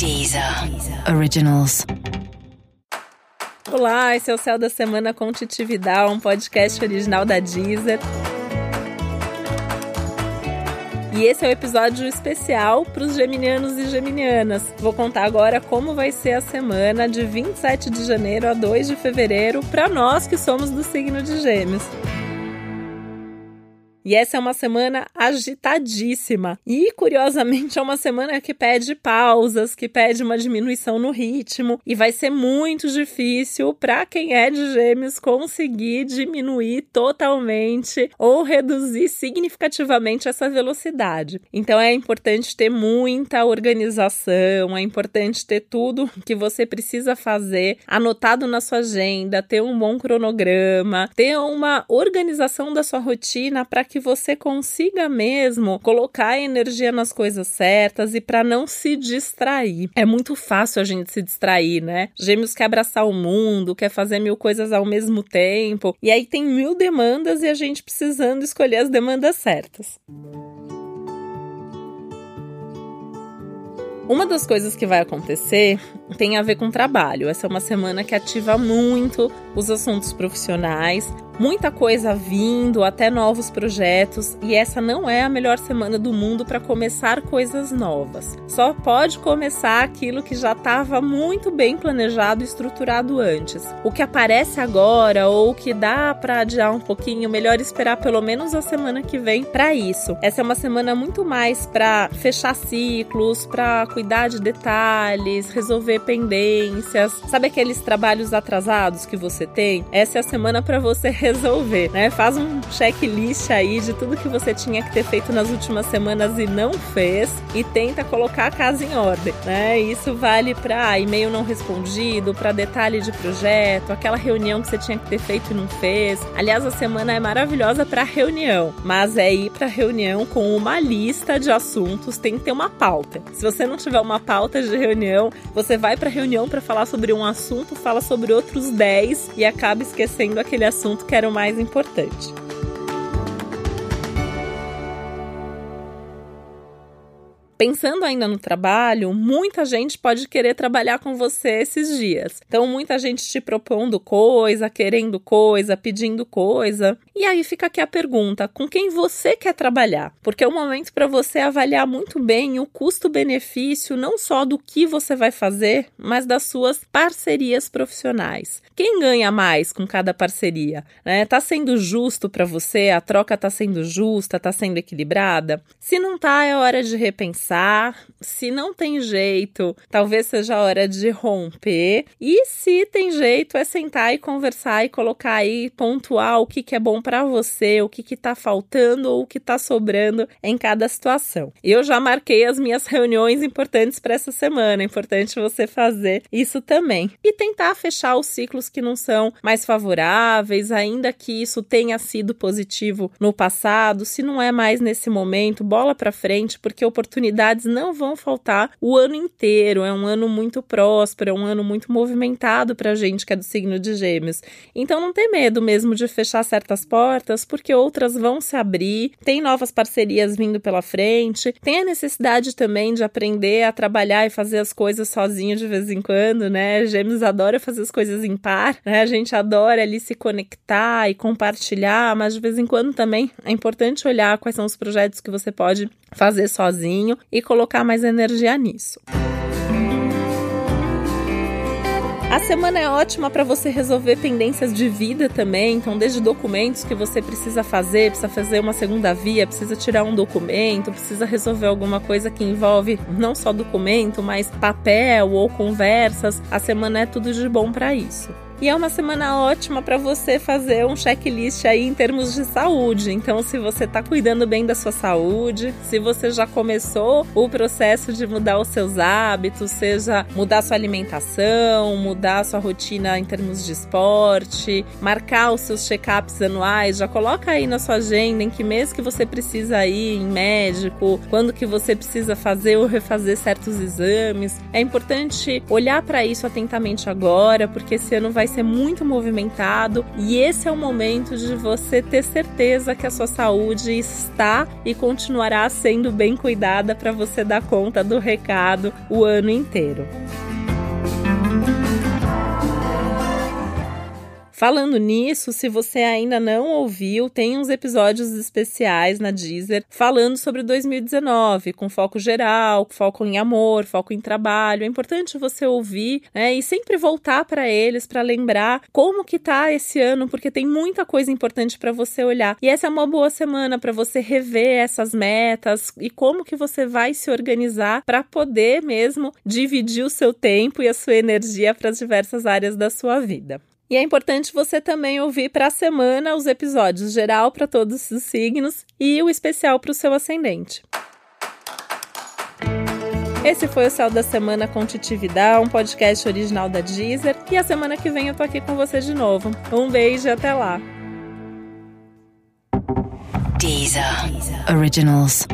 Deezer Originals. Olá, esse é o Céu da Semana com Titividade, um podcast original da Deezer. E esse é um episódio especial para os geminianos e geminianas. Vou contar agora como vai ser a semana de 27 de janeiro a 2 de fevereiro para nós que somos do signo de Gêmeos. E essa é uma semana agitadíssima. E, curiosamente, é uma semana que pede pausas, que pede uma diminuição no ritmo. E vai ser muito difícil para quem é de Gêmeos conseguir diminuir totalmente ou reduzir significativamente essa velocidade. Então, é importante ter muita organização, é importante ter tudo que você precisa fazer anotado na sua agenda, ter um bom cronograma, ter uma organização da sua rotina para que você consiga mesmo colocar energia nas coisas certas e para não se distrair. É muito fácil a gente se distrair, né? Gêmeos quer abraçar o mundo, quer fazer mil coisas ao mesmo tempo, e aí tem mil demandas e a gente precisando escolher as demandas certas. Uma das coisas que vai acontecer tem a ver com trabalho. Essa é uma semana que ativa muito os assuntos profissionais, muita coisa vindo, até novos projetos, e essa não é a melhor semana do mundo para começar coisas novas. Só pode começar aquilo que já estava muito bem planejado e estruturado antes. O que aparece agora ou o que dá para adiar um pouquinho, melhor esperar pelo menos a semana que vem para isso. Essa é uma semana muito mais para fechar ciclos, para cuidar de detalhes, resolver pendências. Sabe aqueles trabalhos atrasados que você tem? Essa é a semana para você resolver, né? Faz um checklist aí de tudo que você tinha que ter feito nas últimas semanas e não fez e tenta colocar a casa em ordem, né? Isso vale para e-mail não respondido, para detalhe de projeto, aquela reunião que você tinha que ter feito e não fez. Aliás, a semana é maravilhosa para reunião, mas é ir para reunião com uma lista de assuntos, tem que ter uma pauta. Se você não tiver uma pauta de reunião, você vai para reunião para falar sobre um assunto, fala sobre outros 10 e acaba esquecendo aquele assunto que era o mais importante. Pensando ainda no trabalho, muita gente pode querer trabalhar com você esses dias. Então, muita gente te propondo coisa, querendo coisa, pedindo coisa. E aí fica aqui a pergunta: com quem você quer trabalhar? Porque é um momento para você avaliar muito bem o custo-benefício, não só do que você vai fazer, mas das suas parcerias profissionais. Quem ganha mais com cada parceria? Né? Tá sendo justo para você? A troca tá sendo justa? Tá sendo equilibrada? Se não tá, é hora de repensar. Se não tem jeito, talvez seja a hora de romper. E se tem jeito, é sentar e conversar e colocar aí, pontuar o que, que é bom para você, o que, que tá faltando ou o que tá sobrando em cada situação. Eu já marquei as minhas reuniões importantes para essa semana. É importante você fazer isso também. E tentar fechar os ciclos que não são mais favoráveis, ainda que isso tenha sido positivo no passado, se não é mais nesse momento, bola para frente, porque não vão faltar o ano inteiro. É um ano muito próspero, é um ano muito movimentado para gente que é do signo de Gêmeos. Então não tem medo mesmo de fechar certas portas, porque outras vão se abrir. Tem novas parcerias vindo pela frente. Tem a necessidade também de aprender a trabalhar e fazer as coisas sozinho de vez em quando, né? Gêmeos adora fazer as coisas em par né? A gente adora ali se conectar e compartilhar, mas de vez em quando também é importante olhar quais são os projetos que você pode fazer sozinho e colocar mais energia nisso. A semana é ótima para você resolver pendências de vida também, então desde documentos que você precisa fazer, precisa fazer uma segunda via, precisa tirar um documento, precisa resolver alguma coisa que envolve não só documento, mas papel ou conversas. A semana é tudo de bom para isso. E é uma semana ótima para você fazer um checklist aí em termos de saúde. Então, se você está cuidando bem da sua saúde, se você já começou o processo de mudar os seus hábitos, seja mudar sua alimentação, mudar sua rotina em termos de esporte, marcar os seus check-ups anuais, já coloca aí na sua agenda em que mês que você precisa ir em médico, quando que você precisa fazer ou refazer certos exames. É importante olhar para isso atentamente agora, porque esse ano vai ser muito movimentado e esse é o momento de você ter certeza que a sua saúde está e continuará sendo bem cuidada para você dar conta do recado o ano inteiro. Falando nisso, se você ainda não ouviu, tem uns episódios especiais na Deezer falando sobre 2019, com foco geral, foco em amor, foco em trabalho. É importante você ouvir né, e sempre voltar para eles para lembrar como que tá esse ano, porque tem muita coisa importante para você olhar. E essa é uma boa semana para você rever essas metas e como que você vai se organizar para poder mesmo dividir o seu tempo e a sua energia para as diversas áreas da sua vida. E é importante você também ouvir para a semana os episódios geral para todos os signos e o especial para o seu ascendente. Esse foi o Céu da Semana com Titividade, um podcast original da Deezer. E a semana que vem eu tô aqui com você de novo. Um beijo e até lá. Deezer. Originals.